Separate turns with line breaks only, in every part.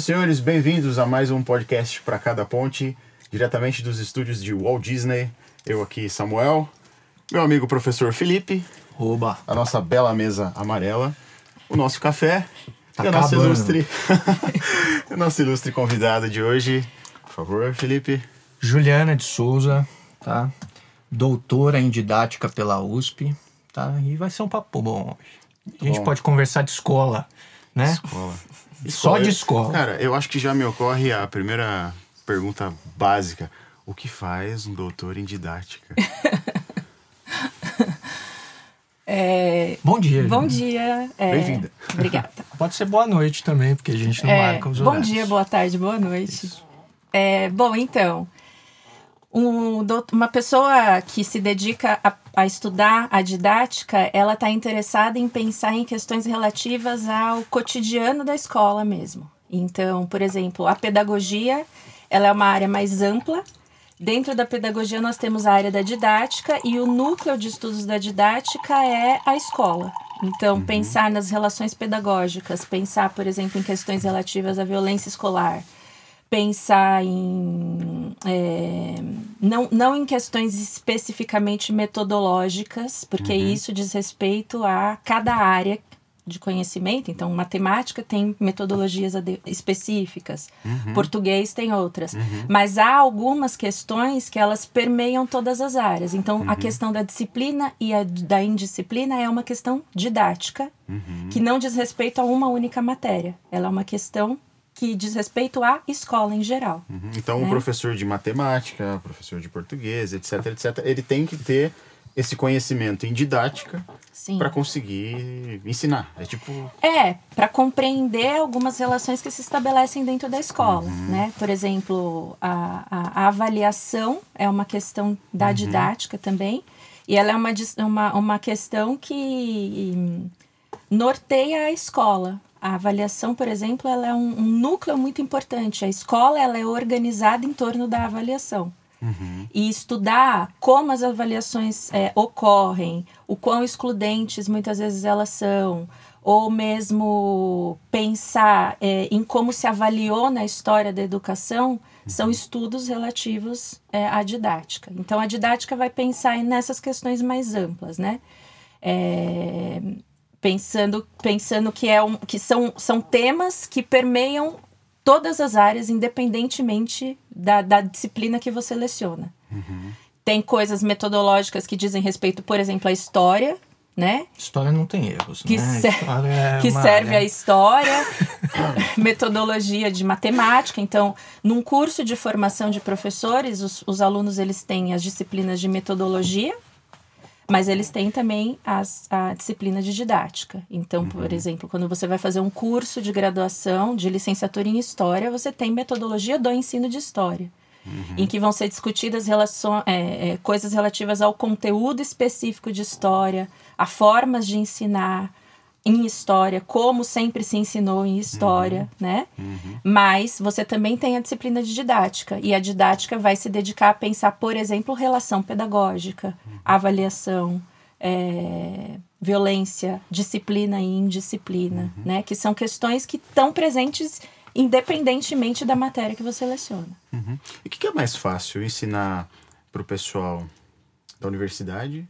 Senhores, bem-vindos a mais um podcast para cada ponte, diretamente dos estúdios de Walt Disney. Eu aqui, Samuel, meu amigo professor Felipe,
Oba.
a nossa bela mesa amarela, o nosso café
Tá
e a nossa ilustre, a nossa ilustre convidada de hoje. Por favor, Felipe.
Juliana de Souza, tá? Doutora em didática pela USP, tá? E vai ser um papo bom hoje. A gente
Bom.
pode conversar de escola, né?
Escola.
Só de escola.
Cara, eu acho que já me ocorre a primeira pergunta básica. O que faz um doutor em didática?
É,
Bom dia.
bom dia. é,
Bem-vinda.
Obrigada.
Pode ser boa noite também, porque a gente não
É,
marca os
bom
horários.
dia, boa tarde, boa noite. É, bom, então, um uma pessoa que se dedica a, a estudar a didática, ela está interessada em pensar em questões relativas ao cotidiano da escola mesmo. Então, por exemplo, a pedagogia, ela é uma área mais ampla. Dentro da pedagogia, nós temos a área da didática e o núcleo de estudos da didática é a escola. Então, pensar nas relações pedagógicas, pensar, por exemplo, em questões relativas à violência escolar, pensar em é, não, não em questões especificamente metodológicas, porque isso diz respeito a cada área de conhecimento. Então, matemática tem metodologias específicas, português tem outras. Mas há algumas questões que elas permeiam todas as áreas. Então, a questão da disciplina e a da indisciplina é uma questão didática, que não diz respeito a uma única matéria. Ela é uma questão que diz respeito à escola em geral.
Uhum. Então, o
Né?
professor de matemática, professor de português, etc, etc, ele tem que ter esse conhecimento em didática para conseguir ensinar. É tipo,
É, para compreender algumas relações que se estabelecem dentro da escola, né? Por exemplo, a, a, a avaliação é uma questão da didática também, e ela é uma, uma, uma questão que norteia a escola. A avaliação, por exemplo, ela é um, um núcleo muito importante. A escola ela é organizada em torno da avaliação e estudar como as avaliações é, ocorrem, o quão excludentes muitas vezes elas são, ou mesmo pensar é, em como se avaliou na história da educação, são estudos relativos é, à didática. Então, a didática vai pensar nessas questões mais amplas, né? É, pensando pensando que é um, que são, são temas que permeiam todas as áreas independentemente da, da disciplina que você leciona tem coisas metodológicas que dizem respeito por exemplo à história né
História não tem erros,
que,
né?
ser-
é
que serve
área-
a história, metodologia de matemática. Então, num curso de formação de professores, os, os alunos eles têm as disciplinas de metodologia, mas eles têm também as, a disciplina de didática. Então, por exemplo, quando você vai fazer um curso de graduação de licenciatura em História, você tem metodologia do ensino de História. Em que vão ser discutidas relações, é, é, coisas relativas ao conteúdo específico de história, a formas de ensinar em história, como sempre se ensinou em história, né? Mas você também tem a disciplina de didática, e a didática vai se dedicar a pensar, por exemplo, relação pedagógica, avaliação, é, violência, disciplina e indisciplina, né? Que são questões que estão presentes independentemente da matéria que você leciona.
Uhum. E o que, que é mais fácil, ensinar para o pessoal da universidade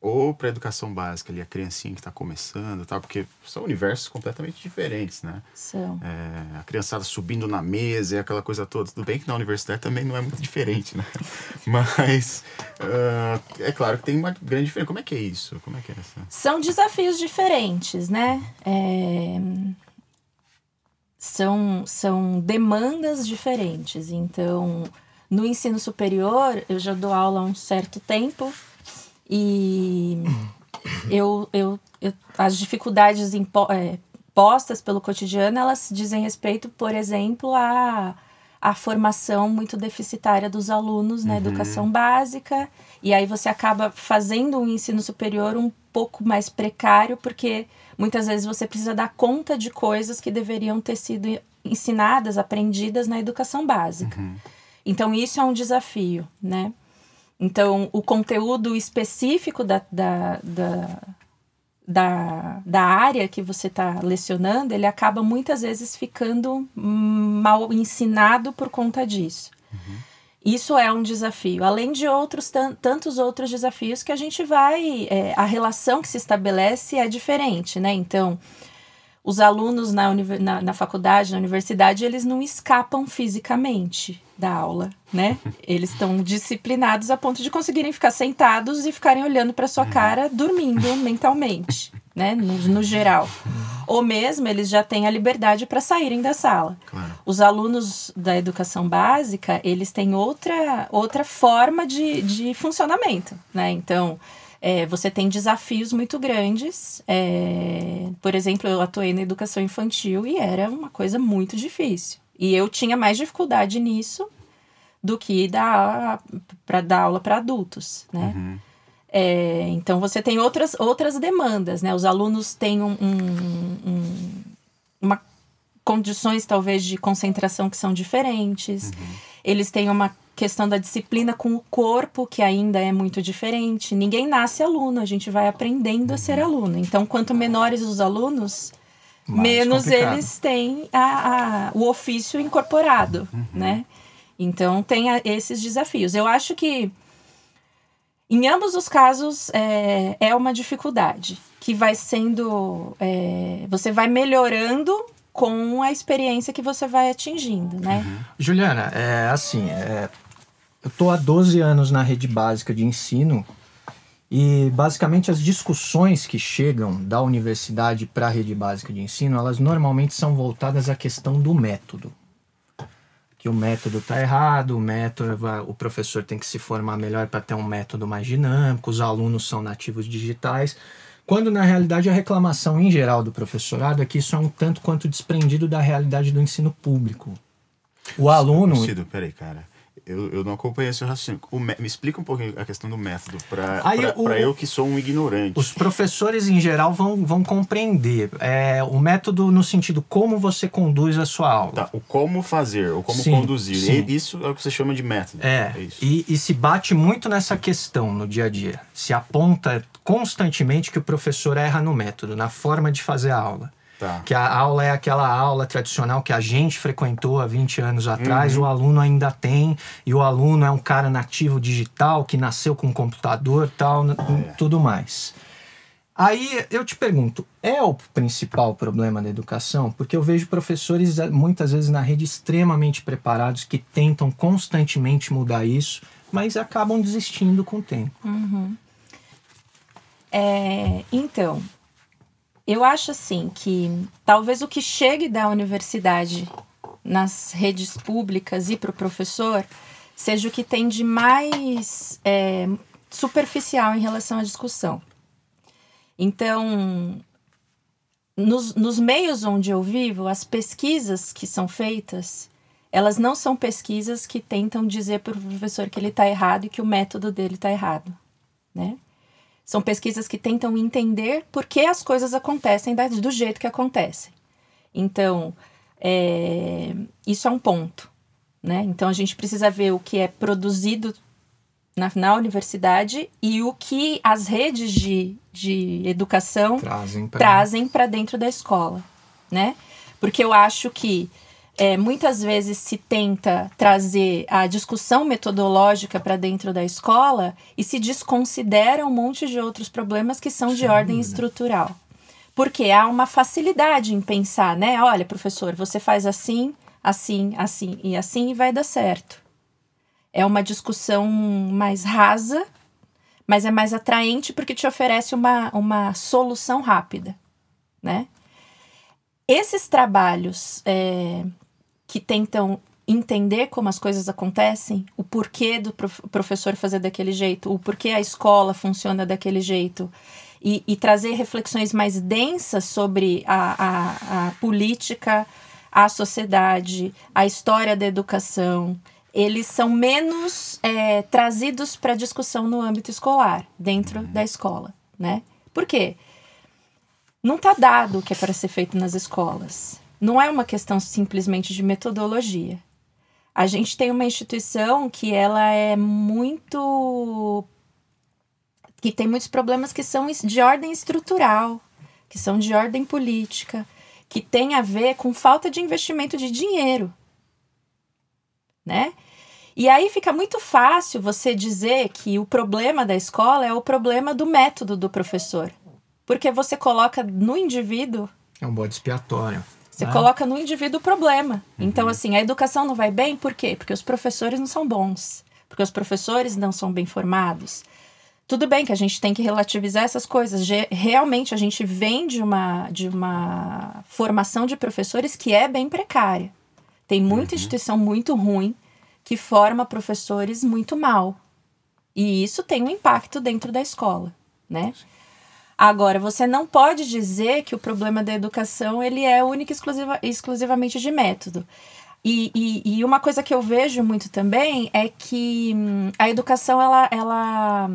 ou para educação básica ali, a criancinha que está começando, tal? Porque são universos completamente diferentes, né?
São.
É, a criançada subindo na mesa e aquela coisa toda. Tudo bem que na universidade também não é muito diferente, né? Mas ah, é claro que tem uma grande diferença. Como é que é isso? Como é que é essa?
São desafios diferentes, né? É, São, são demandas diferentes. Então, no ensino superior, eu já dou aula há um certo tempo e eu, eu, eu- as dificuldades impo- é, postas pelo cotidiano, elas dizem respeito, por exemplo, a a formação muito deficitária dos alunos na educação básica, e aí você acaba fazendo um ensino superior um pouco mais precário, porque muitas vezes você precisa dar conta de coisas que deveriam ter sido ensinadas, aprendidas na educação básica. Então, isso é um desafio, né? Então, o conteúdo específico da, da, da- da, da área que você está lecionando, ele acaba muitas vezes ficando mal ensinado por conta disso. Uhum. Isso é um desafio, além de outros tantos outros desafios que a gente vai. É, a relação que se estabelece é diferente, né? Então, os alunos na, na, na, faculdade, na universidade, eles não escapam fisicamente da aula, né? Eles estão disciplinados a ponto de conseguirem ficar sentados e ficarem olhando para sua cara, dormindo mentalmente, né? No, no, geral. Ou mesmo eles já têm a liberdade para saírem da sala. Claro. Os alunos da educação básica, eles têm outra, outra forma de, de funcionamento, né? Então, é, você tem desafios muito grandes. É, por exemplo, eu atuei na educação infantil e era uma coisa muito difícil. E eu tinha mais dificuldade nisso do que dar para dar aula para adultos, né? Uhum. É, então você tem outras, outras demandas, né? Os alunos têm um, um, um, uma condições talvez de concentração que são diferentes. Uhum. Eles têm uma questão da disciplina com o corpo, que ainda é muito diferente. Ninguém nasce aluno, a gente vai aprendendo a ser uhum. aluno. Então, quanto menores os alunos, Mais menos complicado. eles têm a, a, o ofício incorporado, uhum. né? Então, tem a, esses desafios. Eu acho que, em ambos os casos, é, é uma dificuldade que vai sendo. É, você vai melhorando com a experiência que você vai atingindo, né? Uhum.
Juliana, é assim, é, eu estou há 12 anos na rede básica de ensino e basicamente as discussões que chegam da universidade para a rede básica de ensino, elas normalmente são voltadas à questão do método. Que o método está errado, o método, o professor tem que se formar melhor para ter um método mais dinâmico, os alunos são nativos digitais. Quando na realidade a reclamação em geral do professorado é que isso é um tanto quanto desprendido da realidade do ensino público. O aluno.
Cido, peraí, cara eu, eu não acompanhei esse raciocínio. me, me explica um pouquinho a questão do método, para eu que sou um ignorante.
Os professores, em geral, vão, vão compreender. É, o método no sentido como você conduz a sua aula.
Tá, o como fazer, o como sim, conduzir. Sim. isso é o que você chama de método.
É, é e, e se bate muito nessa questão no dia a dia. Se aponta constantemente que o professor erra no método, na forma de fazer a aula. Tá. Que a aula é aquela aula tradicional que a gente frequentou há 20 anos atrás, uhum. o aluno ainda tem, e o aluno é um cara nativo digital que nasceu com um computador tal, é. tudo mais. Aí eu te pergunto, é o principal problema da educação? Porque eu vejo professores eh, muitas vezes na rede extremamente preparados que tentam constantemente mudar isso, mas acabam desistindo com o tempo.
Uhum. É, então, eu acho assim que talvez o que chegue da universidade nas redes públicas e para o professor seja o que tem de mais é, superficial em relação à discussão. Então, nos, nos meios onde eu vivo, as pesquisas que são feitas, elas não são pesquisas que tentam dizer para o professor que ele está errado e que o método dele está errado, né? São pesquisas que tentam entender por que as coisas acontecem do jeito que acontecem. Então, é, isso é um ponto. Né? Então, a gente precisa ver o que é produzido na, na universidade e o que as redes de, de educação trazem para dentro da escola. Né? Porque eu acho que é, muitas vezes se tenta trazer a discussão metodológica para dentro da escola e se desconsidera um monte de outros problemas que são de Sim, ordem estrutural. Porque há uma facilidade em pensar, né? Olha, professor, você faz assim, assim, assim e assim e vai dar certo. É uma discussão mais rasa, mas é mais atraente porque te oferece uma, uma solução rápida, né? Esses trabalhos é, que tentam entender como as coisas acontecem, o porquê do prof professor fazer daquele jeito, o porquê a escola funciona daquele jeito, e, e trazer reflexões mais densas sobre a, a, a, política, a sociedade, a história da educação, eles são menos é, trazidos para discussão no âmbito escolar, dentro da escola, né? Por quê? Não está dado o que é para ser feito nas escolas não é uma questão simplesmente de metodologia. A gente tem uma instituição que ela é muito que tem muitos problemas que são de ordem estrutural, que são de ordem política, que tem a ver com falta de investimento de dinheiro, né? E aí fica muito fácil você dizer que o problema da escola é o problema do método do professor. Porque você coloca no indivíduo.
É um bode expiatório.
Você né? coloca no indivíduo o problema. Uhum. Então, assim, a educação não vai bem, por quê? Porque os professores não são bons. Porque os professores não são bem formados. Tudo bem que a gente tem que relativizar essas coisas. Realmente, a gente vem de uma, de uma formação de professores que é bem precária. Tem muita uhum. instituição muito ruim que forma professores muito mal. E isso tem um impacto dentro da escola, né? Agora, você não pode dizer que o problema da educação ele é único e exclusiva, exclusivamente de método. E, e, e, uma coisa que eu vejo muito também é que hum, a educação ela, ela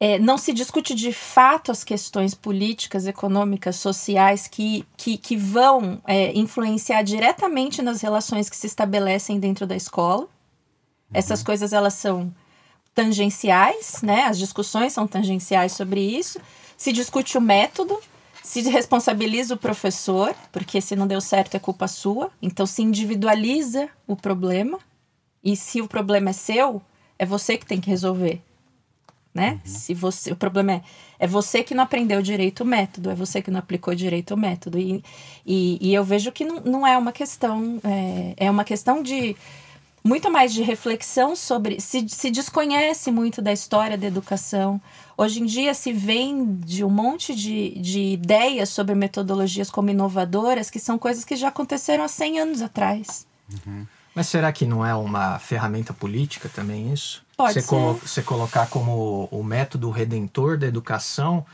é, não se discute de fato as questões políticas, econômicas, sociais que, que, que vão é, influenciar diretamente nas relações que se estabelecem dentro da escola. Uhum. Essas coisas elas são tangenciais, né? As discussões são tangenciais sobre isso. Se discute o método, se responsabiliza o professor, porque se não deu certo é culpa sua. Então se individualiza o problema. E se o problema é seu, é você que tem que resolver né? Uhum. Se você, o problema é, é você que não aprendeu direito o método, é você que não aplicou direito o método. E, e, e eu vejo que não, não é uma questão, é, é uma questão de muito mais de reflexão sobre. Se, se desconhece muito da história da educação. Hoje em dia se vende um monte de, de ideias sobre metodologias como inovadoras, que são coisas que já aconteceram há 100 anos atrás.
Uhum. Mas será que não é uma ferramenta política também isso?
Pode
você
ser.
Colo você colocar como o método redentor da educação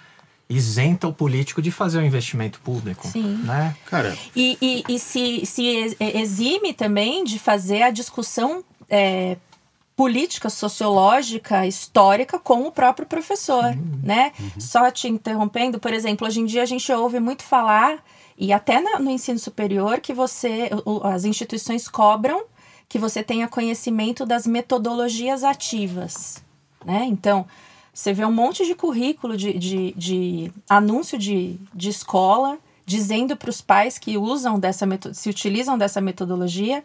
isenta o político de fazer o investimento público.
Sim.
Né?
Cara. E, e, e se, se exime também de fazer a discussão é, política, sociológica, histórica com o próprio professor, Sim. né? Uhum. Só te interrompendo, por exemplo, hoje em dia a gente ouve muito falar e até no ensino superior que você as instituições cobram que você tenha conhecimento das metodologias ativas, né? Então, você vê um monte de currículo de, de, de anúncio de, de escola dizendo para os pais que usam dessa se utilizam dessa metodologia.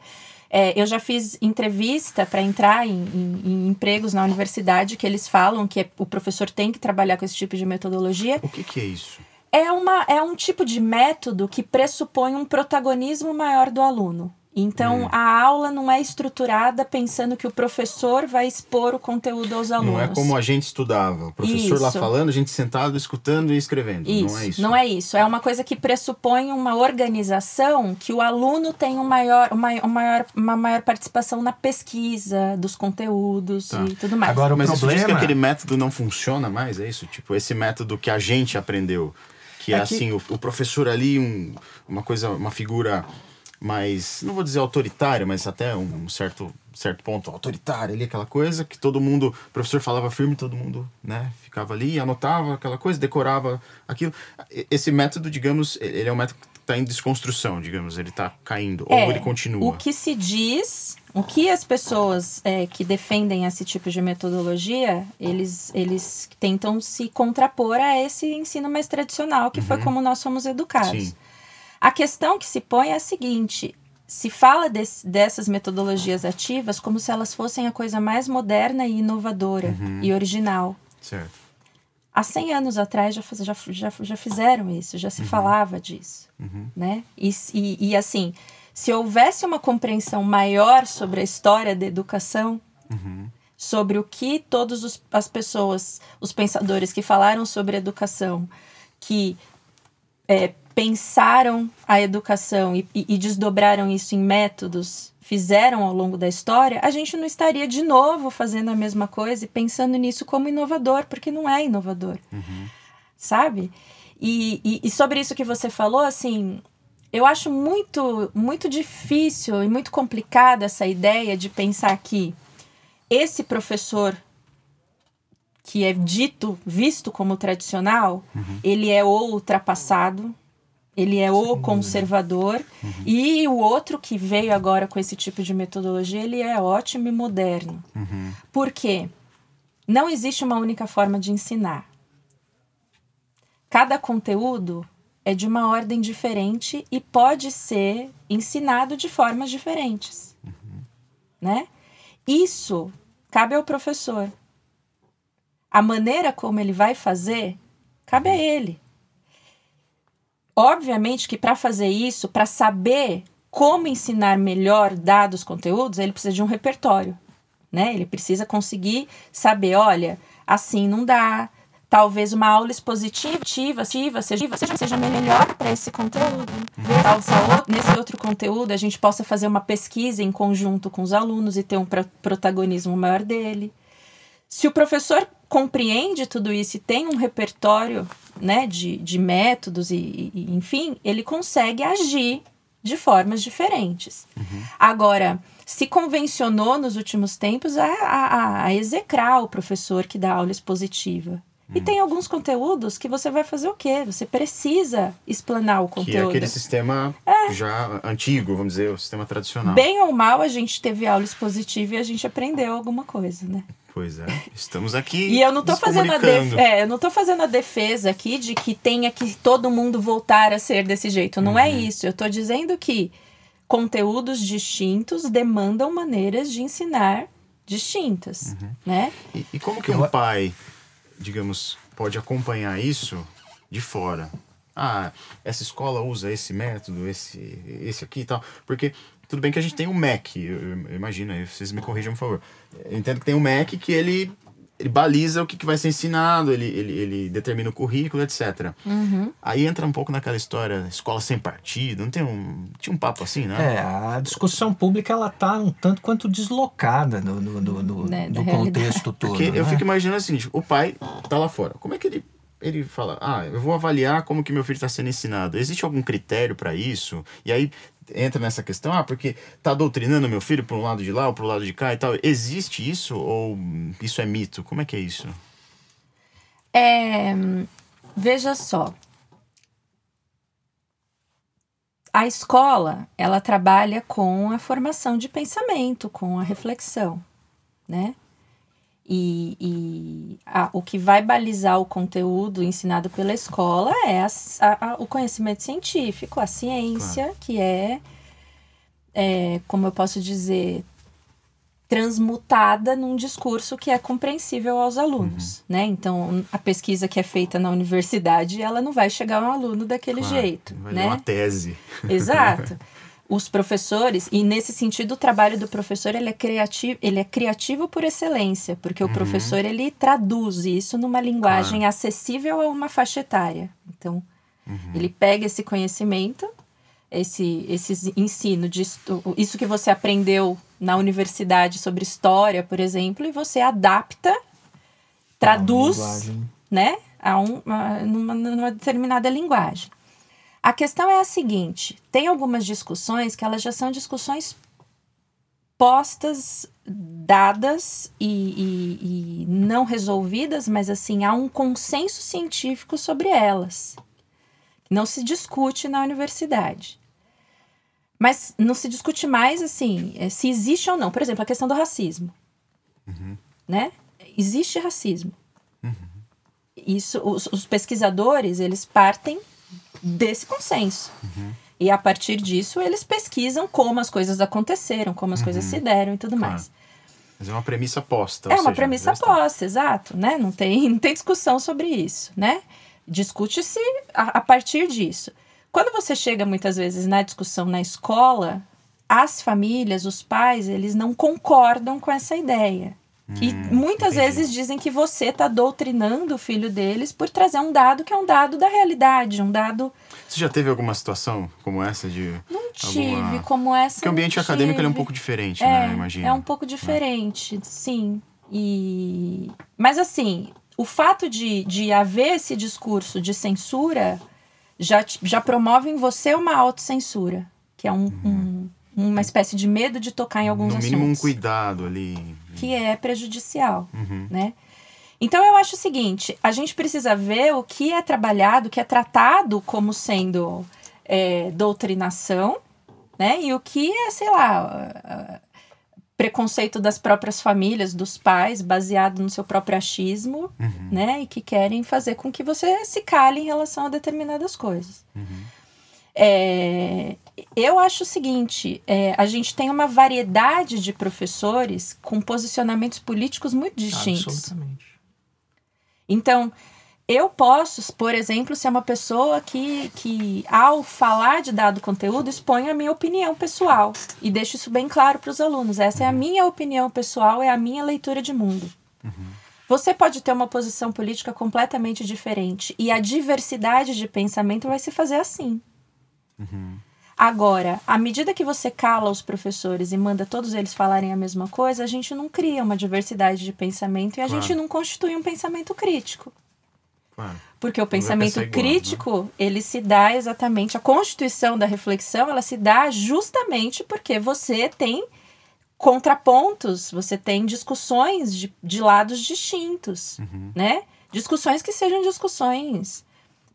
É, eu já fiz entrevista para entrar em, em, em, empregos na universidade que eles falam que é, o professor tem que trabalhar com esse tipo de metodologia.
O que, que é isso?
É, uma, é um tipo de método que pressupõe um protagonismo maior do aluno. Então, hum. a aula não é estruturada pensando que o professor vai expor o conteúdo aos alunos.
Não é como a gente estudava. O professor isso. lá falando, a gente sentado, escutando e escrevendo.
Isso.
Não é isso.
Não é isso. É uma coisa que pressupõe uma organização que o aluno tem um maior, uma, uma maior, uma maior participação na pesquisa dos conteúdos tá. e tudo mais.
Agora, o Mas problema... isso diz que aquele método não funciona mais, é isso? Tipo, esse método que a gente aprendeu. Que é, é assim, o, o professor ali, um, uma coisa, uma figura mais, não vou dizer autoritária, mas até um certo, certo ponto autoritária ali, aquela coisa que todo mundo, o professor falava firme, todo mundo, né, ficava ali, anotava aquela coisa, decorava aquilo. Esse método, digamos, ele é um método que está em desconstrução, digamos, ele está caindo, é, ou ele continua.
O que se diz, o que as pessoas é, que defendem esse tipo de metodologia, eles, eles tentam se contrapor a esse ensino mais tradicional, que uhum. foi como nós fomos educados. Sim. A questão que se põe é a seguinte: se fala desse, dessas metodologias ativas como se elas fossem a coisa mais moderna e inovadora uhum. e original.
Certo.
Há 100 anos atrás já, já, já, já fizeram isso, já se uhum. falava disso. Uhum. Né? E, e, e, assim, se houvesse uma compreensão maior sobre a história da educação, uhum. sobre o que todas as pessoas, os pensadores que falaram sobre educação, que é, pensaram a educação e, e, e, desdobraram isso em métodos, fizeram ao longo da história, a gente não estaria de novo fazendo a mesma coisa e pensando nisso como inovador, porque não é inovador. Uhum. Sabe? E, e, sobre isso que você falou, assim, eu acho muito, muito difícil e muito complicada essa ideia de pensar que esse professor que é dito, visto como tradicional, uhum. ele é ultrapassado, ele é o conservador uhum. e o outro que veio agora com esse tipo de metodologia, ele é ótimo e moderno. Uhum. Por quê? não existe uma única forma de ensinar. Cada conteúdo é de uma ordem diferente e pode ser ensinado de formas diferentes, uhum. né? Isso cabe ao professor. A maneira como ele vai fazer cabe a ele. Obviamente que para fazer isso, para saber como ensinar melhor dados conteúdos, ele precisa de um repertório, né? Ele precisa conseguir saber, olha, assim não dá, talvez uma aula expositiva ativa, seja, seja, melhor para esse conteúdo. Nesse outro conteúdo, a gente possa fazer uma pesquisa em conjunto com os alunos e ter um protagonismo maior dele. Se o professor compreende tudo isso e tem um repertório né, de, de métodos e, e enfim, ele consegue agir de formas diferentes. Uhum. Agora, se convencionou nos últimos tempos a, a, a execrar o professor que dá aula expositiva. E tem alguns conteúdos que você vai fazer o quê? Você precisa explanar o conteúdo. Que é
aquele sistema é. já antigo, vamos dizer, o sistema tradicional.
Bem ou mal, a gente teve aula expositiva e a gente aprendeu alguma coisa, né?
Pois é, estamos aqui.
e eu não tô fazendo a def... é, eu não tô fazendo a defesa aqui de que tenha que todo mundo voltar a ser desse jeito. Não é uhum. é isso. Eu tô dizendo que conteúdos distintos demandam maneiras de ensinar distintas, uhum. né?
E, e como que um pai digamos, pode acompanhar isso de fora. Ah, essa escola usa esse método, esse, esse aqui e tal. Porque tudo bem que a gente tem o MEC, eu, eu imagino, vocês me corrijam, por favor. Eu entendo que tem o MEC que ele ele baliza o que, que vai ser ensinado, ele, ele, ele determina o currículo, etc. Uhum. Aí entra um pouco naquela história, escola sem partido, não tem um. Tinha um papo assim, né?
É, a discussão pública ela tá um tanto quanto deslocada no, no, no, no né, do contexto todo.
Porque né? eu fico imaginando assim, tipo, o pai tá lá fora. Como é que ele ele fala: Ah, eu vou avaliar como que meu filho está sendo ensinado. Existe algum critério para isso? E aí entra nessa questão: Ah, porque tá doutrinando meu filho para um lado de lá ou para o lado de cá e tal. Existe isso ou isso é mito? Como é que é isso?
É, veja só. A escola, ela trabalha com a formação de pensamento, com a reflexão, né? E, e a, o que vai balizar o conteúdo ensinado pela escola é a, a, o conhecimento científico, a ciência, claro. que é, é, como eu posso dizer, transmutada num discurso que é compreensível aos alunos, uhum. né? Então, a pesquisa que é feita na universidade, ela não vai chegar a um aluno daquele claro, jeito,
vai
né?
uma tese.
Exato. os professores e nesse sentido o trabalho do professor ele é criativo ele é criativo por excelência porque uhum. o professor ele traduz isso numa linguagem claro. acessível a uma faixa etária então uhum. ele pega esse conhecimento esse esse ensino de isso que você aprendeu na universidade sobre história por exemplo e você adapta traduz né a um, a, numa, numa determinada linguagem a questão é a seguinte: tem algumas discussões que elas já são discussões postas, dadas e, e, e não resolvidas, mas assim, há um consenso científico sobre elas. Não se discute na universidade. Mas não se discute mais assim é, se existe ou não. Por exemplo, a questão do racismo. Uhum. Né? Existe racismo. Uhum. Isso, os, os pesquisadores eles partem desse consenso. Uhum. E a partir disso, eles pesquisam como as coisas aconteceram, como as uhum. coisas se deram e tudo claro. mais.
Mas é uma premissa posta.
É uma seja, premissa posta, exato, né? Não tem, não tem discussão sobre isso, né? Discute-se a, a partir disso. Quando você chega muitas vezes na discussão na escola, as famílias, os pais, eles não concordam com essa ideia. E hum, muitas entendi. vezes dizem que você está doutrinando o filho deles por trazer um dado que é um dado da realidade, um dado.
Você já teve alguma situação como essa de.
Não tive alguma... como essa.
Porque o ambiente
tive.
acadêmico é um pouco diferente,
é,
né? Imagina.
É um pouco diferente, é. sim. E... Mas assim, o fato de, de haver esse discurso de censura já, já promove em você uma autocensura, que é um, uhum. um uma espécie de medo de tocar em alguns assuntos.
No mínimo um cuidado ali.
Que é prejudicial, uhum. né? Então eu acho o seguinte, a gente precisa ver o que é trabalhado, o que é tratado como sendo é, doutrinação, né? E o que é, sei lá, preconceito das próprias famílias, dos pais, baseado no seu próprio achismo, uhum. né? E que querem fazer com que você se cale em relação a determinadas coisas. Uhum. É, eu acho o seguinte: é, a gente tem uma variedade de professores com posicionamentos políticos muito distintos. Absolutamente. Então, eu posso, por exemplo, ser uma pessoa que, que, ao falar de dado conteúdo, expõe a minha opinião pessoal e deixo isso bem claro para os alunos. Essa é a minha opinião pessoal, é a minha leitura de mundo. Uhum. Você pode ter uma posição política completamente diferente e a diversidade de pensamento vai se fazer assim. Uhum. Agora, à medida que você cala os professores e manda todos eles falarem a mesma coisa, a gente não cria uma diversidade de pensamento e a claro. gente não constitui um pensamento crítico. Porque o pensamento igual, crítico, né? ele se dá exatamente, a constituição da reflexão, ela se dá justamente porque você tem contrapontos, você tem discussões de, de lados distintos, uhum. né? Discussões que sejam discussões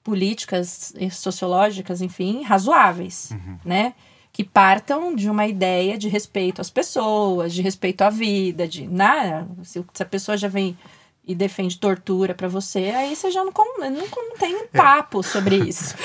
políticas, sociológicas, enfim, razoáveis, uhum. né? Que partam de uma ideia de respeito às pessoas, de respeito à vida, de nada. Se, se a pessoa já vem e defende tortura para você, aí você já não, não, não tem é. papo é. sobre isso.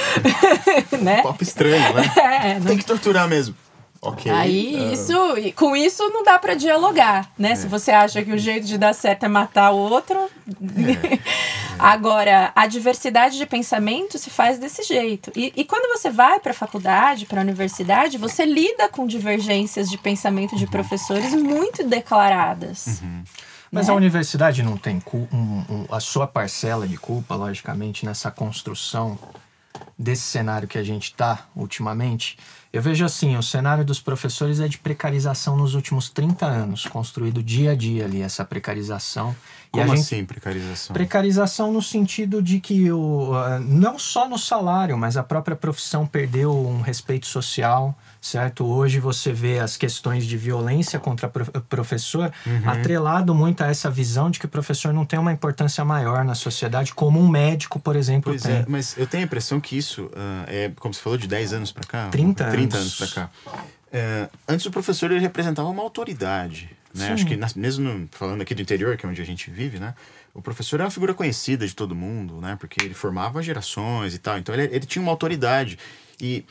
né?
Um papo estranho, né? É, não... Tem que torturar mesmo. Ok.
Aí uh... isso, com isso não dá para dialogar, né? É. Se você acha que o jeito de dar certo é matar o outro. É. Agora, a diversidade de pensamento se faz desse jeito. E, e quando você vai para a faculdade, para a universidade, você lida com divergências de pensamento de uhum. professores muito declaradas. Uhum.
Mas né? a universidade não tem um, um, a sua parcela de culpa, logicamente, nessa construção desse cenário que a gente está ultimamente. Eu vejo assim, o cenário dos professores é de precarização nos últimos 30 anos, construído dia a dia ali, essa precarização.
Como gente, assim, precarização?
Precarização no sentido de que o, uh, não só no salário, mas a própria profissão perdeu um respeito social, certo? Hoje você vê as questões de violência contra o professor uhum. atrelado muito a essa visão de que o professor não tem uma importância maior na sociedade, como um médico, por exemplo,
pois
tem.
É, mas eu tenho a impressão que isso uh, é, como você falou, de 10 anos para cá?
30
anos. 30 anos para cá. Uh, antes o professor ele representava uma autoridade, né? Acho que mesmo falando aqui do interior, que é onde a gente vive, né? O professor é uma figura conhecida de todo mundo, né? Porque ele formava gerações e tal. Então ele, ele tinha uma autoridade. E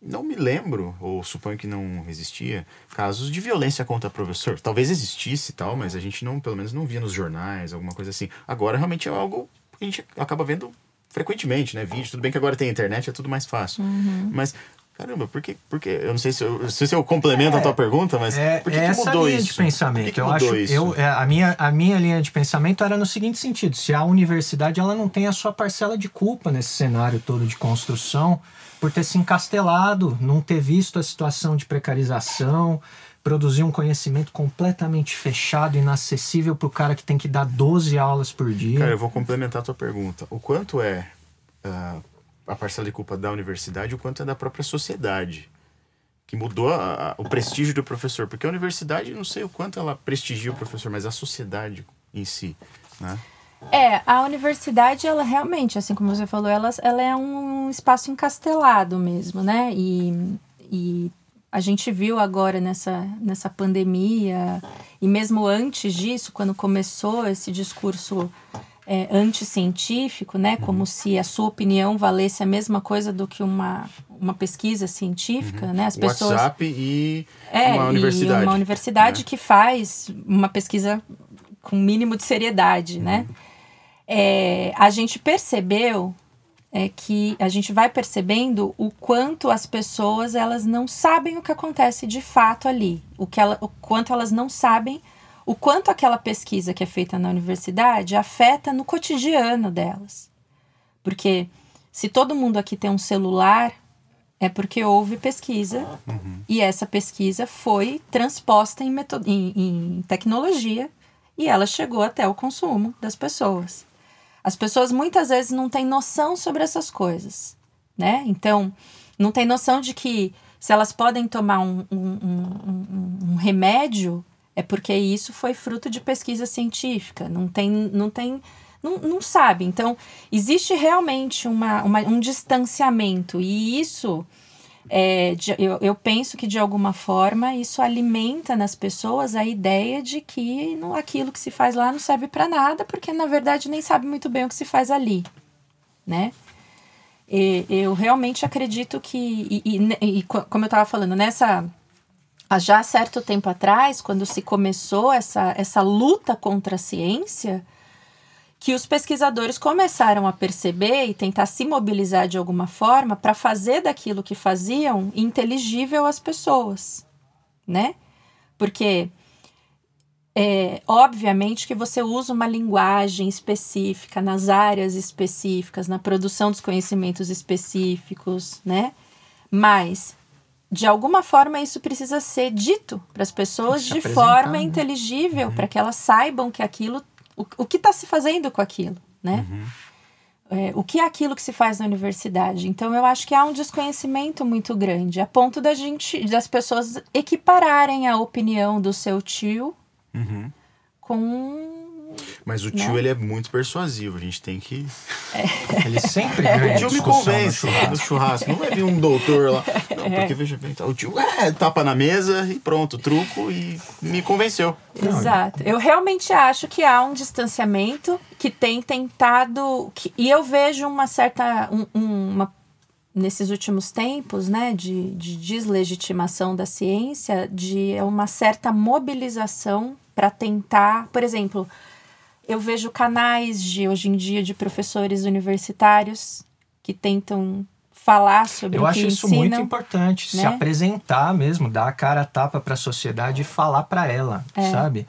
não me lembro, ou suponho que não existia, casos de violência contra professor. Talvez existisse e tal, mas a gente não, pelo menos não via nos jornais, alguma coisa assim. Agora realmente é algo que a gente acaba vendo frequentemente, né? Vídeo, tudo bem que agora tem internet, é tudo mais fácil. Uhum. Mas Caramba, por que, por que? Eu não sei se eu, se eu complemento é, a tua pergunta, mas
é,
por que,
que
mudou
linha
isso?
de pensamento.
Que que
eu acho,
isso?
eu é, a minha a minha linha de pensamento era no seguinte sentido: se a universidade ela não tem a sua parcela de culpa nesse cenário todo de construção, por ter se encastelado, não ter visto a situação de precarização, produzir um conhecimento completamente fechado, inacessível para o cara que tem que dar 12 aulas por dia.
Cara, eu vou complementar a tua pergunta. O quanto é uh, a parcela de culpa da universidade, o quanto é da própria sociedade? Que mudou a, a, o prestígio do professor. Porque a universidade, não sei o quanto ela prestigia o professor, mas a sociedade em si, né?
É, a universidade, ela realmente, assim como você falou, ela, ela é um espaço encastelado mesmo, né? E, e a gente viu agora nessa, nessa pandemia, e mesmo antes disso, quando começou esse discurso é, anticientífico, né? Como uhum. se a sua opinião valesse a mesma coisa do que uma, uma pesquisa científica, uhum. né?
As pessoas WhatsApp e é, uma universidade,
e uma universidade né? que faz uma pesquisa com mínimo de seriedade, né? uhum. né? é, a gente percebeu é que a gente vai percebendo o quanto as pessoas elas não sabem o que acontece de fato ali, o, que ela, o quanto elas não sabem o quanto aquela pesquisa que é feita na universidade afeta no cotidiano delas. Porque se todo mundo aqui tem um celular, é porque houve pesquisa uhum. e essa pesquisa foi transposta em, em, em tecnologia e ela chegou até o consumo das pessoas. As pessoas muitas vezes não têm noção sobre essas coisas, né? Então, não tem noção de que se elas podem tomar um, um, um, um remédio, é porque isso foi fruto de pesquisa científica. Não tem, não tem, não, não sabe. Então, existe realmente uma, uma, um distanciamento e isso é, de, eu, eu penso que de alguma forma isso alimenta nas pessoas a ideia de que não, aquilo que se faz lá não serve para nada, porque na verdade nem sabe muito bem o que se faz ali, né? E, eu realmente acredito que, e, e, e como eu estava falando, nessa já certo tempo atrás, quando se começou essa, essa luta contra a ciência, que os pesquisadores começaram a perceber e tentar se mobilizar de alguma forma para fazer daquilo que faziam inteligível às pessoas, né? Porque é, obviamente que você usa uma linguagem específica nas áreas específicas, na produção dos conhecimentos específicos, né? Mas de alguma forma isso precisa ser dito para as pessoas de forma inteligível, uhum. para que elas saibam que aquilo o, o que está se fazendo com aquilo, né? Uhum. É, o que é aquilo que se faz na universidade? Então eu acho que há um desconhecimento muito grande, a ponto da gente, das pessoas equipararem a opinião do seu tio uhum. com
mas o tio, né? ele é muito persuasivo, a gente tem que.
É. Ele sempre ganha.
O tio me convence no churrasco. churrasco. Não vai vir um doutor lá. Não, é. porque veja bem, tá, o tio é, tapa na mesa e pronto, truco e me convenceu.
Exato. Eu realmente acho que há um distanciamento que tem tentado. Que, e eu vejo uma certa. Um, uma nesses últimos tempos, né, de, de deslegitimação da ciência, de uma certa mobilização para tentar, por exemplo, eu vejo canais de hoje em dia de professores universitários que tentam falar sobre
eu
o
que
ensinam.
Eu acho isso muito importante, né? se apresentar mesmo, dar a cara a tapa para a sociedade e falar para ela, é. sabe?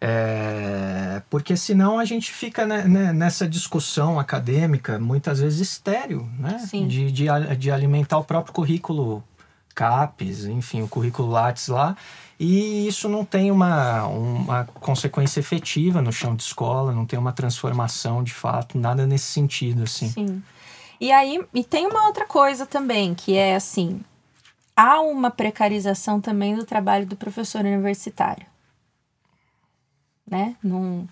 É, porque senão a gente fica né, nessa discussão acadêmica, muitas vezes estéreo, né? De, de, de alimentar o próprio currículo CAPES, enfim, o currículo Lattes lá, e isso não tem uma, uma consequência efetiva no chão de escola, não tem uma transformação de fato, nada nesse sentido, assim.
Sim. E aí, e tem uma outra coisa também, que é assim, há uma precarização também do trabalho do professor universitário. Né? Num,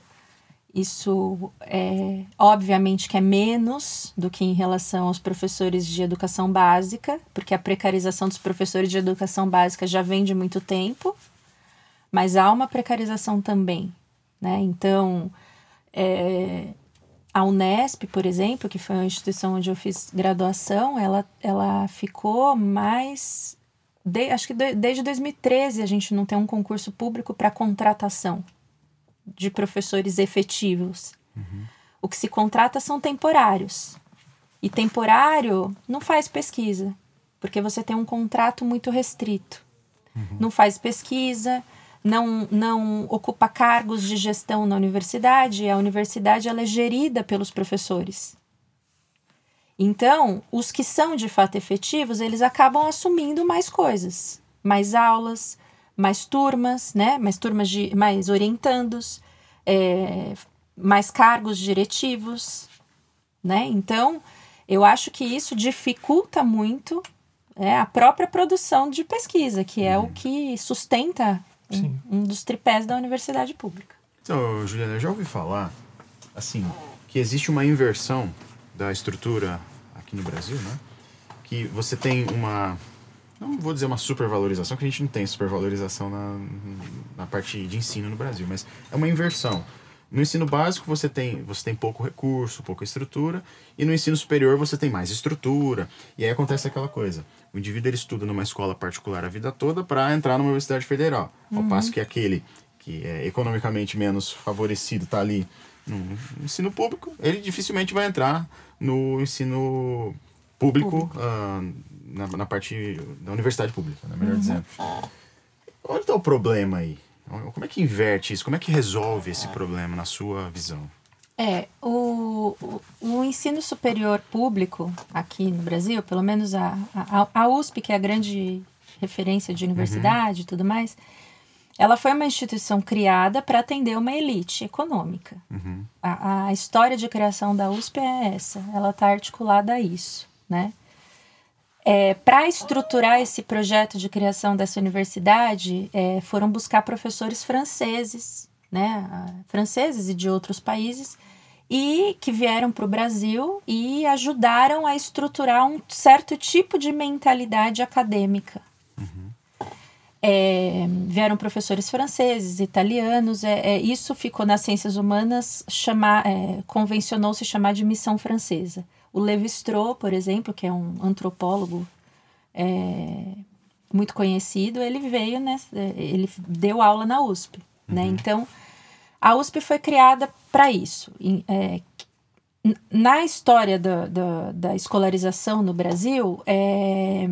isso é obviamente que é menos do que em relação aos professores de educação básica, porque a precarização dos professores de educação básica já vem de muito tempo, mas há uma precarização também, né? Então, é, a Unesp, por exemplo, que foi a instituição onde eu fiz graduação, ela, ela ficou mais. De, acho que de, desde 2013 a gente não tem um concurso público para contratação de professores efetivos. Uhum. O que se contrata são temporários. E temporário não faz pesquisa, porque você tem um contrato muito restrito. Uhum. Não faz pesquisa, não, não ocupa cargos de gestão na universidade. A universidade ela é gerida pelos professores. Então, os que são de fato efetivos, eles acabam assumindo mais coisas, mais aulas, mais turmas, né? Mais turmas de mais orientandos, é, mais cargos diretivos, né? Então, eu acho que isso dificulta muito é, a própria produção de pesquisa, que é o que sustenta um, um, dos tripés da universidade pública.
Então, Juliana, eu já ouvi falar, assim, que existe uma inversão da estrutura aqui no Brasil, né? Que você tem uma não vou dizer uma supervalorização, que a gente não tem supervalorização na, na parte de ensino no Brasil, mas é uma inversão. No ensino básico você tem, você tem pouco recurso, pouca estrutura, e no ensino superior você tem mais estrutura. E aí acontece aquela coisa: o indivíduo ele estuda numa escola particular a vida toda para entrar numa universidade federal. Uhum. Ao passo que aquele que é economicamente menos favorecido está ali no ensino público, ele dificilmente vai entrar no ensino público, público. Uh, na, na parte da universidade pública, né? melhor uhum. dizendo. Onde está o problema aí? Como é que inverte isso? Como é que resolve esse problema na sua visão?
É, o, o, ensino superior público aqui no Brasil, pelo menos a, a, a USP, que é a grande referência de universidade e tudo mais, ela foi uma instituição criada para atender uma elite econômica. Uhum. A, a história de criação da USP é essa, ela está articulada a isso, né? É, Para estruturar esse projeto de criação dessa universidade, é, foram buscar professores franceses, né, franceses e de outros países, e que vieram para o Brasil e ajudaram a estruturar um certo tipo de mentalidade acadêmica. Uhum. É, vieram professores franceses, italianos, é, é, isso ficou nas ciências humanas, chamar, é, convencionou-se chamar de missão francesa. O Levi-Strauss, por exemplo, que é um antropólogo é, muito conhecido, ele veio, né, ele deu aula na USP, né? uhum. né? Então, a USP foi criada para isso. É, na história da, da, da, escolarização no Brasil, é,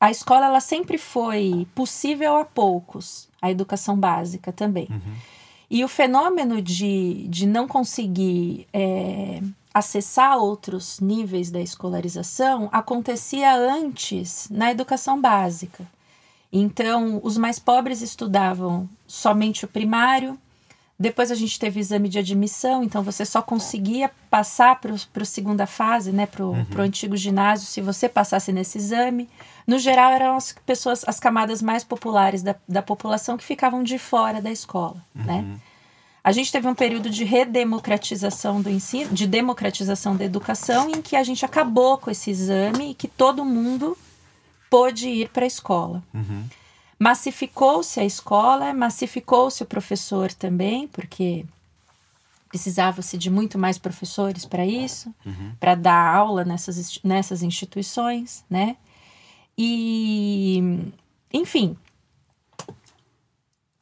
a escola ela sempre foi possível a poucos, a educação básica também. Uhum. E o fenômeno de, de não conseguir é, acessar outros níveis da escolarização acontecia antes na educação básica. Então, os mais pobres estudavam somente o primário, depois a gente teve exame de admissão, então você só conseguia passar para a segunda fase, né, para o uhum. antigo ginásio, se você passasse nesse exame. No geral, eram as pessoas, as camadas mais populares da, da população que ficavam de fora da escola, uhum. né? A gente teve um período de redemocratização do ensino, de democratização da educação, em que a gente acabou com esse exame e que todo mundo pôde ir para a escola. Uhum. Massificou-se a escola, massificou-se o professor também, porque precisava-se de muito mais professores para isso, uhum. para dar aula nessas, nessas instituições, né? E, enfim,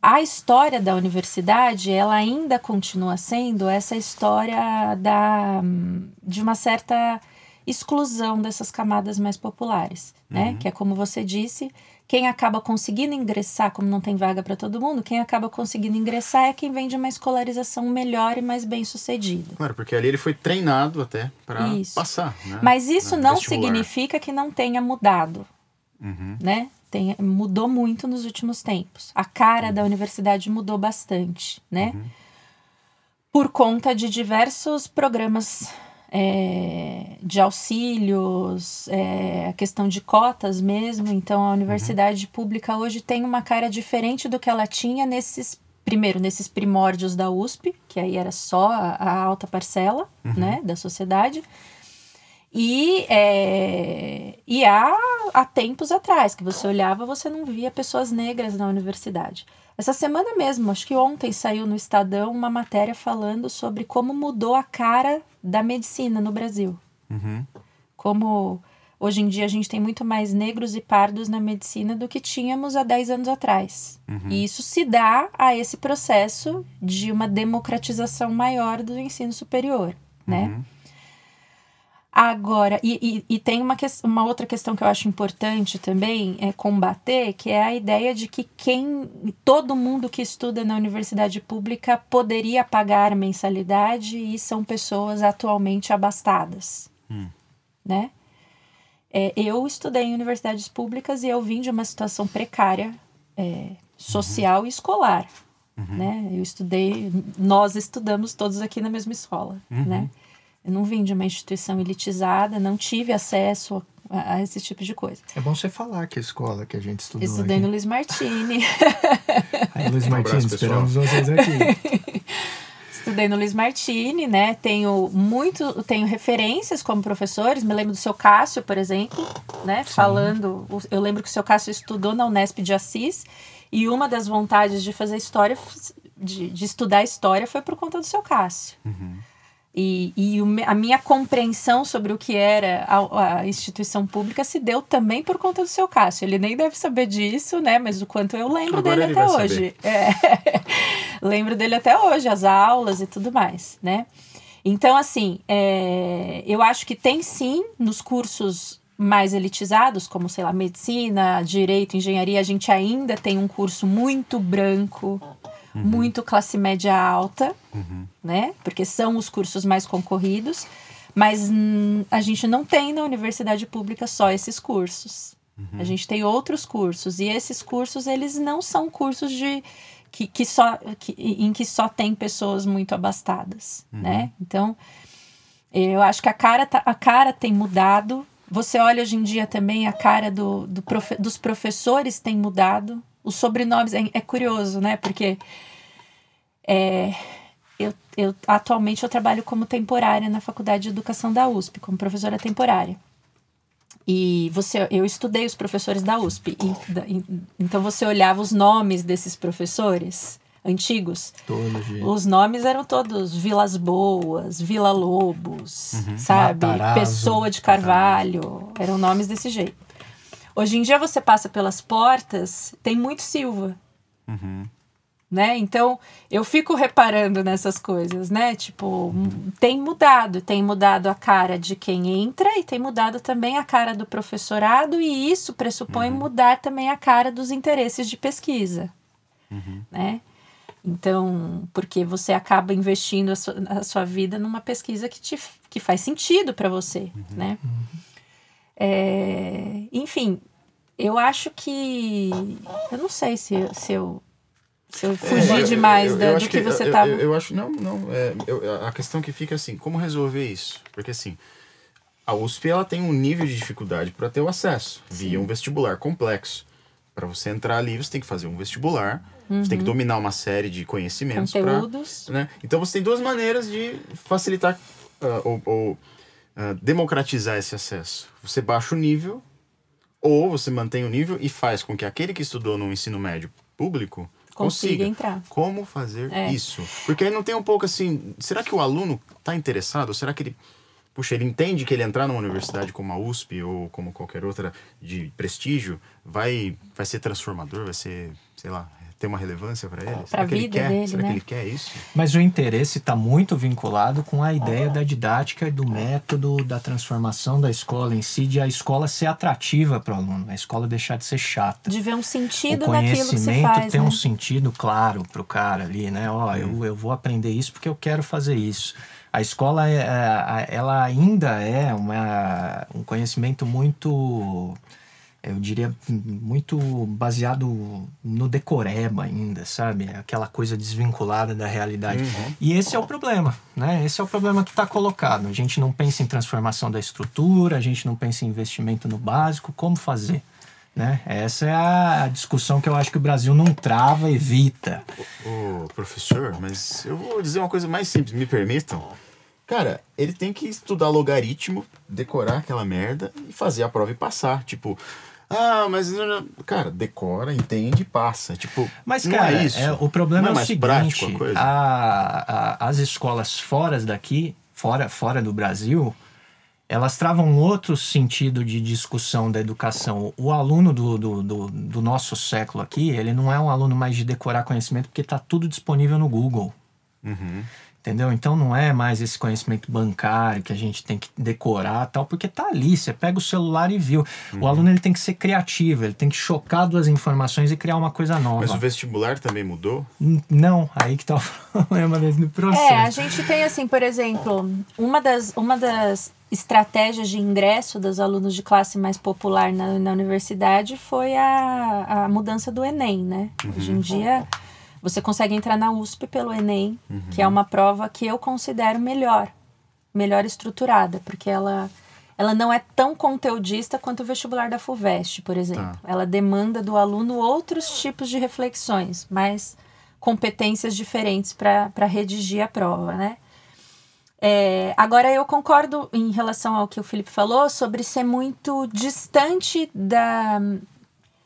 a história da universidade, ela ainda continua sendo essa história da, de uma certa exclusão dessas camadas mais populares, né? Uhum. Que é como você disse, quem acaba conseguindo ingressar, como não tem vaga para todo mundo, quem acaba conseguindo ingressar é quem vem de uma escolarização melhor e mais bem sucedida.
Claro, porque ali ele foi treinado até para passar. Né?
Mas isso não significa que não tenha mudado, uhum. né? Tem, mudou muito nos últimos tempos. A cara uhum. da universidade mudou bastante, né? Uhum. Por conta de diversos programas é, de auxílios, é, a questão de cotas mesmo. Então, a universidade uhum. pública hoje tem uma cara diferente do que ela tinha nesses primeiro nesses primórdios da USP, que aí era só a, a alta parcela, uhum. né, da sociedade. E, é, e há, há tempos atrás, que você olhava, você não via pessoas negras na universidade. Essa semana mesmo, acho que ontem saiu no Estadão uma matéria falando sobre como mudou a cara da medicina no Brasil. Uhum. Como hoje em dia a gente tem muito mais negros e pardos na medicina do que tínhamos há 10 anos atrás. Uhum. E isso se dá a esse processo de uma democratização maior do ensino superior, né? Uhum. Agora, e, e, e, tem uma, uma outra questão que eu acho importante também é combater, que é a ideia de que quem todo mundo que estuda na universidade pública poderia pagar mensalidade e são pessoas atualmente abastadas, hum. né? É, eu estudei em universidades públicas e eu vim de uma situação precária é, social uhum. e escolar, uhum. né? Eu estudei, nós estudamos todos aqui na mesma escola, uhum. né? Eu não vim de uma instituição elitizada, não tive acesso a, a esse tipo de coisa.
É bom você falar que a escola que a gente estudou.
Estudei aqui. no Luiz Martini.
Aí, Luiz Martini, um esperamos vocês aqui.
Estudei no Luiz Martini, né? Tenho muito, tenho referências como professores. Me lembro do seu Cássio, por exemplo, né? Sim. Falando, eu lembro que o seu Cássio estudou na Unesp de Assis e uma das vontades de fazer história, de, de estudar história, foi por conta do seu Cássio. Uhum. E, e a minha compreensão sobre o que era a, a, instituição pública se deu também por conta do seu Cássio. Ele nem deve saber disso, né? Mas o quanto eu lembro Agora dele até hoje. É. lembro dele até hoje, as aulas e tudo mais, né? Então, assim, é, eu acho que tem sim nos cursos mais elitizados, como, sei lá, medicina, direito, engenharia, a gente ainda tem um curso muito branco, uhum. muito classe média alta, uhum. né? Porque são os cursos mais concorridos, mas a gente não tem na universidade pública só esses cursos. Uhum. A gente tem outros cursos e esses cursos eles não são cursos de que, que só que, em que só tem pessoas muito abastadas, né? Então eu acho que a cara tá, a cara tem mudado. Você olha hoje em dia também a cara do, do profe, dos professores tem mudado os sobrenomes. É, é curioso, né? Porque é, eu, eu atualmente eu trabalho como temporária na Faculdade de Educação da USP, como professora temporária. E você, eu estudei os professores da USP. E, e, então você olhava os nomes desses professores antigos.
Todos,
os nomes eram todos Vilas Boas, Vila Lobos, uhum. sabe? Matarazzo, Pessoa de Carvalho. Matarazzo. Eram nomes desse jeito. Hoje em dia você passa pelas portas, tem muito Silva.
Uhum
né? Então, eu fico reparando nessas coisas, né? Tipo, tem mudado, tem mudado a cara de quem entra e tem mudado também a cara do professorado e isso pressupõe uhum. mudar também a cara dos interesses de pesquisa,
uhum.
né? Então, porque você acaba investindo a sua, a sua, vida numa pesquisa que, te, que faz sentido para você,
uhum.
né? É, enfim, eu acho que... Eu não sei se, se eu se eu fugir é, demais eu, eu, eu do que, que você estava.
Eu, acho, não, não. É, a questão que fica assim, como resolver isso? Porque assim, a USP ela tem um nível de dificuldade para ter o acesso Sim. via um vestibular complexo. Para você entrar ali, você tem que fazer um vestibular, uhum. você tem que uhum. dominar uma série de conhecimentos.
Conteúdos.
Pra, né? Então você tem duas maneiras de facilitar uh, ou, ou uh, democratizar esse acesso. Você baixa o nível, ou você mantém o nível e faz com que aquele que estudou no ensino médio público consiga,
entrar.
Como fazer é. isso? Porque aí não tem um pouco assim. Será que o aluno está interessado? Será que ele. Puxa, ele entende que ele entrar numa universidade como a USP ou como qualquer outra de prestígio vai, vai ser transformador, vai ser, sei lá, ter uma relevância para ele?
Para a vida
ele quer?
dele,
Será
né?
que ele quer isso?
Mas o interesse está muito vinculado com a ideia da didática e do método da transformação da escola em si, de a escola ser atrativa para o aluno, a escola deixar de ser chata.
De ver um sentido naquilo que você faz.
tem
né?
um sentido claro para o cara ali, né? Ó, oh, eu, eu vou aprender isso porque eu quero fazer isso. A escola, é, é ela ainda é uma, um conhecimento muito eu diria, muito baseado no decoreba ainda, sabe? Aquela coisa desvinculada da realidade.
Uhum.
E esse é o problema, né? Esse é o problema que está colocado. A gente não pensa em transformação da estrutura, a gente não pensa em investimento no básico, como fazer? Né? Essa é a discussão que eu acho que o Brasil não trava, evita.
Ô, professor, mas eu vou dizer uma coisa mais simples, me permitam. Cara, ele tem que estudar logaritmo, decorar aquela merda e fazer a prova e passar. Tipo, ah, mas. Cara, decora, entende e passa. Tipo,
mas, cara,
é isso.
É, o problema
não
é, é o seguinte: a, a, as escolas fora daqui, fora, fora do Brasil, elas travam outro sentido de discussão da educação. O aluno do, do, do, do nosso século aqui, ele não é um aluno mais de decorar conhecimento porque está tudo disponível no Google.
Uhum.
Entendeu? Então não é mais esse conhecimento bancário que a gente tem que decorar tal, porque tá ali, você pega o celular e viu. Uhum. O aluno ele tem que ser criativo, ele tem que chocar duas informações e criar uma coisa nova.
Mas o vestibular também mudou?
Não, aí que tá o problema no processo.
É, a gente tem assim, por exemplo, uma das, uma das estratégias de ingresso dos alunos de classe mais popular na, na universidade foi a, a mudança do Enem, né?
Uhum.
Hoje em dia você consegue entrar na USP pelo Enem,
uhum.
que é uma prova que eu considero melhor, melhor estruturada, porque ela, ela não é tão conteudista quanto o vestibular da FUVEST, por exemplo.
Tá.
Ela demanda do aluno outros tipos de reflexões, mais competências diferentes para redigir a prova, né? É, agora eu concordo em relação ao que o Felipe falou sobre ser muito distante da,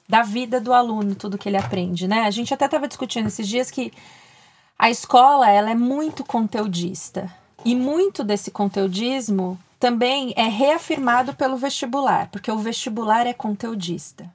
da vida do aluno, tudo que ele aprende, né? A gente até estava discutindo esses dias que a escola ela é muito conteudista e muito desse conteudismo também é reafirmado pelo vestibular, porque o vestibular é conteudista.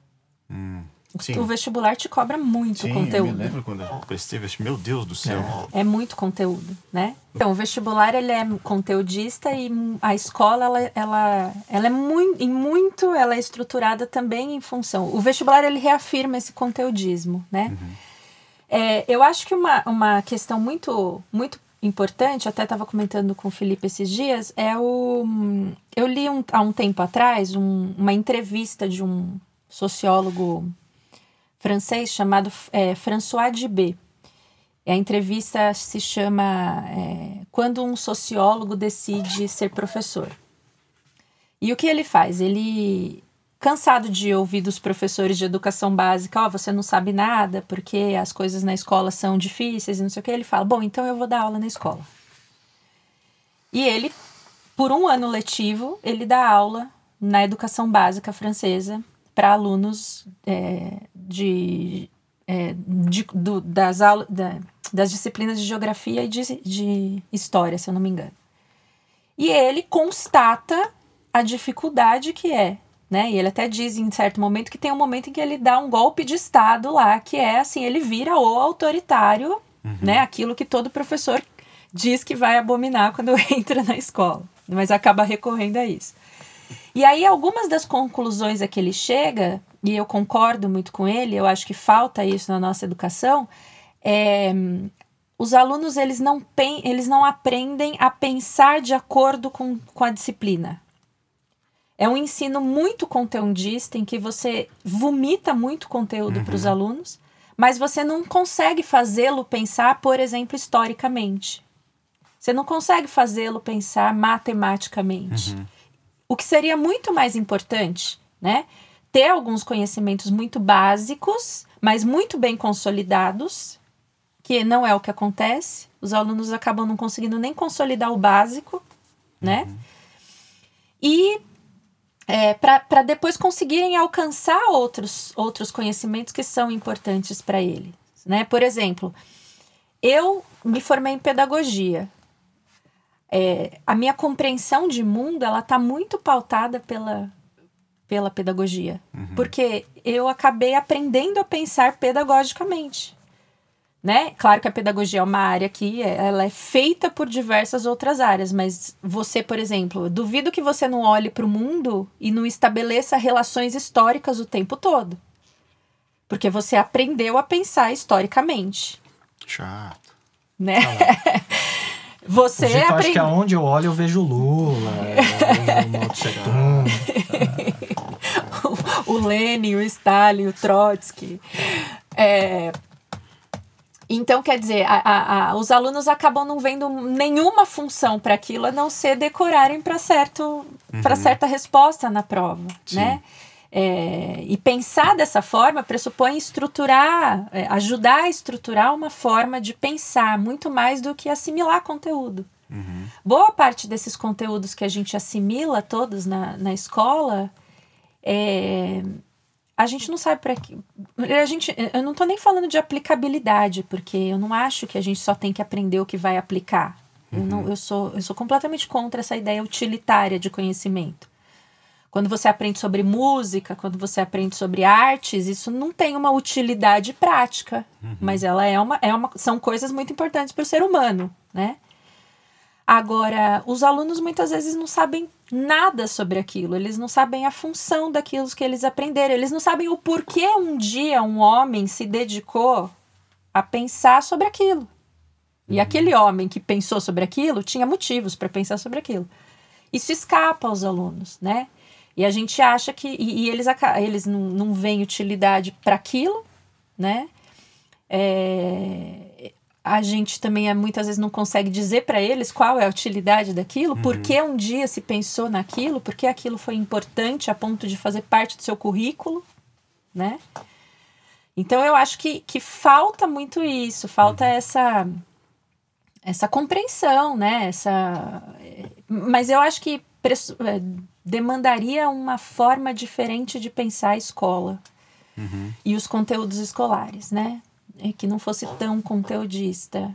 Hum.
Sim. O vestibular te cobra muito
Sim,
conteúdo.
Eu me lembro quando eu prestei vestibular. Meu Deus do céu.
É. é muito conteúdo, né? Então, o vestibular ele é conteudista e a escola ela, ela, ela é muito, em muito ela é estruturada também em função. O vestibular ele reafirma esse conteudismo, né?
Uhum.
É, eu acho que uma, uma questão muito muito importante, até estava comentando com o Felipe esses dias, é o. Eu li um, há um tempo atrás um, uma entrevista de um sociólogo francês chamado é, François Gibet. A entrevista se chama é, Quando um sociólogo decide ser professor. E o que ele faz? Ele, cansado de ouvir dos professores de educação básica, ó, oh, você não sabe nada porque as coisas na escola são difíceis e não sei o que. Ele fala, bom, então eu vou dar aula na escola. E ele, por um ano letivo, ele dá aula na educação básica francesa para alunos é, de, é, de do, das, aulas, da, das disciplinas de geografia e de, de história, se eu não me engano. E ele constata a dificuldade que é né? E ele até diz em certo momento que tem um momento em que ele dá um golpe de Estado lá, que é assim, ele vira o autoritário, uhum. né? Aquilo que todo professor diz que vai abominar quando entra na escola, mas acaba recorrendo a isso. E aí, algumas das conclusões a que ele chega, e eu concordo muito com ele, eu acho que falta isso na nossa educação, é, os alunos eles não, eles não aprendem a pensar de acordo com, com a disciplina. É um ensino muito conteudista em que você vomita muito conteúdo uhum. para os alunos, mas você não consegue fazê-lo pensar, por exemplo, historicamente. Você não consegue fazê-lo pensar matematicamente. Uhum. O que seria muito mais importante, né? Ter alguns conhecimentos muito básicos, mas muito bem consolidados, que não é o que acontece. Os alunos acabam não conseguindo nem consolidar o básico, né? Uhum. E é, para depois conseguirem alcançar outros, outros conhecimentos que são importantes para eles. Né? Por exemplo, eu me formei em pedagogia. É, a minha compreensão de mundo ela está muito pautada pela, pela pedagogia. Uhum. Porque eu acabei aprendendo a pensar pedagogicamente né? Claro que a pedagogia é uma área que é, ela é feita por diversas outras áreas, mas você, por exemplo, duvido que você não olhe para o mundo e não estabeleça relações históricas o tempo todo. Porque você aprendeu a pensar historicamente.
Chato.
Né? você
aprende... acho que aonde eu olho eu vejo Lula, eu vejo
o, o Lenin, o Stalin, o Trotsky. É, então, quer dizer, a, a, os alunos acabam não vendo nenhuma função para aquilo a não ser decorarem para certo, uhum. certa resposta na prova, Sim. né? É, e pensar dessa forma pressupõe estruturar, é, ajudar a estruturar uma forma de pensar muito mais do que assimilar conteúdo. Uhum. Boa parte desses conteúdos que a gente assimila todos na, na escola é, a gente não sabe para que. A gente, eu não estou nem falando de aplicabilidade, porque eu não acho que a gente só tem que aprender o que vai aplicar. Uhum. Eu, não, uhum. eu, sou, eu sou completamente contra essa ideia utilitária de conhecimento. Quando você aprende sobre música, quando você aprende sobre artes, isso não tem uma utilidade prática, uhum. mas ela é uma, é uma, são coisas muito importantes para o ser humano, né? Agora, os alunos muitas vezes não sabem nada sobre aquilo, eles não sabem a função daquilo que eles aprenderam, eles não sabem o porquê um dia um homem se dedicou a pensar sobre aquilo. E uhum. aquele homem que pensou sobre aquilo tinha motivos para pensar sobre aquilo. Isso escapa aos alunos, né? E a gente acha que. E, e eles, eles não, não veem utilidade para aquilo, né? É, a gente também é, muitas vezes não consegue dizer para eles qual é a utilidade daquilo, uhum. por que um dia se pensou naquilo, por que aquilo foi importante a ponto de fazer parte do seu currículo, né? Então eu acho que, que falta muito isso, falta uhum. essa essa compreensão, né? Essa, mas eu acho que é, demandaria uma forma diferente de pensar a escola uhum. e os conteúdos escolares, né? é que não fosse tão conteudista.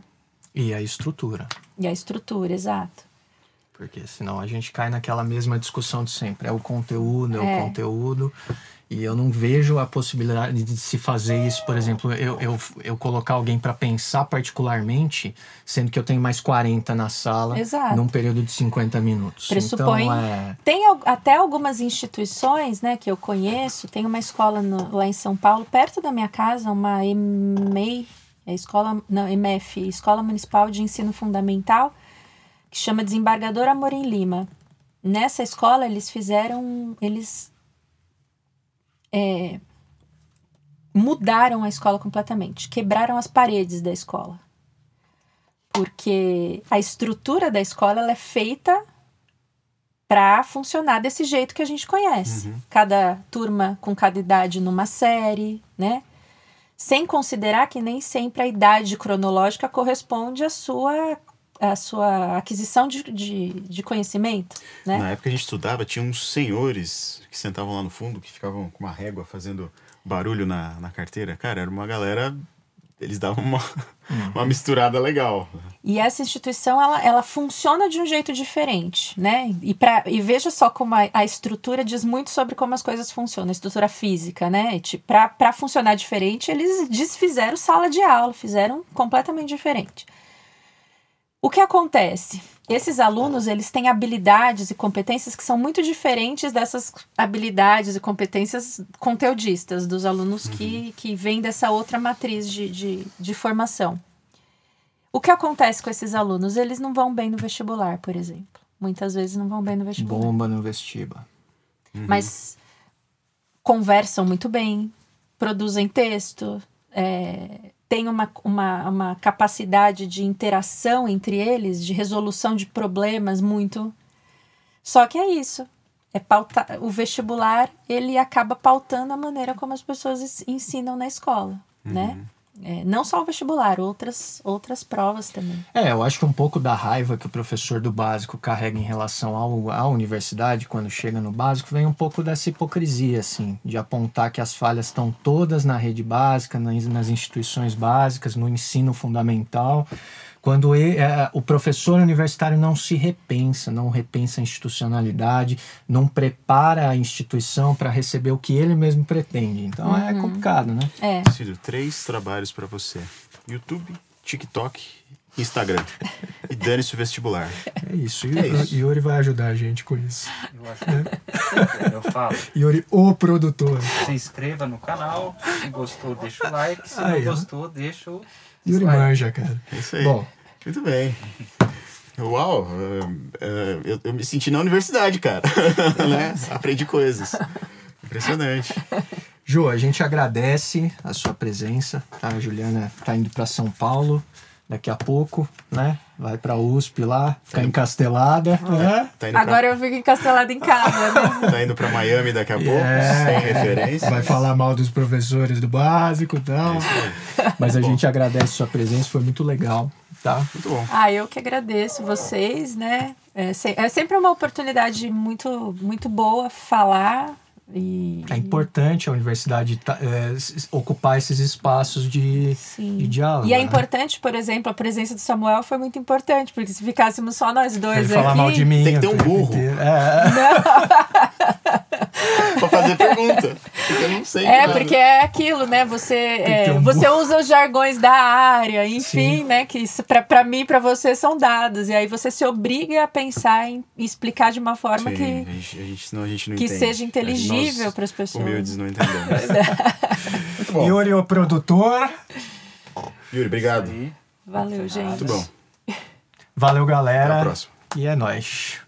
E a estrutura.
E a estrutura, exato.
Porque senão a gente cai naquela mesma discussão de sempre. É o conteúdo, é, é. o conteúdo. E eu não vejo a possibilidade de se fazer isso, por exemplo, eu, eu, eu colocar alguém para pensar particularmente, sendo que eu tenho mais 40 na sala, Exato. num período de 50 minutos.
Pressupõe. Então, é... Tem até algumas instituições né, que eu conheço, tem uma escola no, lá em São Paulo, perto da minha casa, uma EMEI, é escola, não, MF, Escola Municipal de Ensino Fundamental, que chama Desembargador Amorim Lima. Nessa escola, eles fizeram. Eles é, mudaram a escola completamente, quebraram as paredes da escola. Porque a estrutura da escola é feita para funcionar desse jeito que a gente conhece. Uhum. Cada turma com cada idade numa série, né? Sem considerar que nem sempre a idade cronológica corresponde à sua a sua aquisição de, de, de, conhecimento, né?
Na época que a gente estudava, tinha uns senhores que sentavam lá no fundo, que ficavam com uma régua fazendo barulho na, na carteira. Cara, era uma galera eles davam uma, uhum. uma misturada legal.
E essa instituição, ela, ela funciona de um jeito diferente, né? E, pra, e veja só como a, a estrutura diz muito sobre como as coisas funcionam, a estrutura física, né? Para funcionar diferente, eles desfizeram sala de aula, fizeram completamente diferente. O que acontece? Esses alunos, eles têm habilidades e competências que são muito diferentes dessas habilidades e competências conteudistas dos alunos uhum. que, que vêm dessa outra matriz de, de, de formação. O que acontece com esses alunos? Eles não vão bem no vestibular, por exemplo. Muitas vezes não vão bem no vestibular.
Bomba no vestibular.
Uhum. Mas conversam muito bem, produzem texto, é, tem uma, uma, uma capacidade de interação entre eles, de resolução de problemas muito. Só que é isso. É pauta... O vestibular ele acaba pautando a maneira como as pessoas ensinam na escola, né? uhum. né? É, não só o vestibular, outras, outras provas também.
É, eu acho que um pouco da raiva que o professor do básico carrega em relação ao, à universidade, quando chega no básico, vem um pouco dessa hipocrisia, assim, de apontar que as falhas estão todas na rede básica, nas, nas instituições básicas, no ensino fundamental quando ele, é, o professor universitário não se repensa, não repensa a institucionalidade, não prepara a instituição para receber o que ele mesmo pretende. Então é uhum. é complicado, né?
É.
Cido, três trabalhos para você: YouTube, TikTok Instagram. E dane-se o vestibular.
É isso. E é isso. Yuri vai ajudar a gente com isso.
Eu acho que eu falo.
Yuri, o produtor.
Se inscreva no canal. Se gostou, deixa o like. Se Aí, não gostou, deixa o.
Yuri manja, cara.
É isso aí. Bom, muito bem. Uau, é, eu, eu, me senti na universidade, cara. né? Aprendi coisas. Impressionante.
Ju, a gente agradece a sua presença. Tá? A Juliana está indo para São Paulo daqui a pouco, né? Vai pra USP lá, ficar tá encastelada. Né?
Tá Agora pra... eu fico encastelada em casa, né?
tá indo pra Miami daqui a pouco, yeah. sem referência.
Vai falar mal dos professores do básico e tal. É Mas a bom. gente agradece sua presença, foi muito legal. Tá?
Muito bom.
Ah, eu que agradeço vocês, né? É, é sempre uma oportunidade muito, muito boa falar e,
é importante a universidade é, ocupar esses espaços de, de diálogo.
E é né? importante, por exemplo, a presença do Samuel foi muito importante, porque se ficássemos só nós dois Ele
aqui... falar mal de mim.
Tem que ter um burro. É. pra fazer pergunta. Porque eu não sei.
É, porque é aquilo, né? Você, é, um você usa os jargões da área, enfim, Sim. né? Que pra, pra mim e pra você são dados. E aí você se obriga a pensar em explicar de uma forma Sim, que,
a gente, a gente, senão a gente não
que
entende.
seja inteligível para as pessoas.
Humildes não entendemos.
Muito bom. Yuri, o produtor.
Yuri, obrigado.
Valeu, gente.
Muito bom.
Valeu, galera.
Até a próxima.
E é nóis.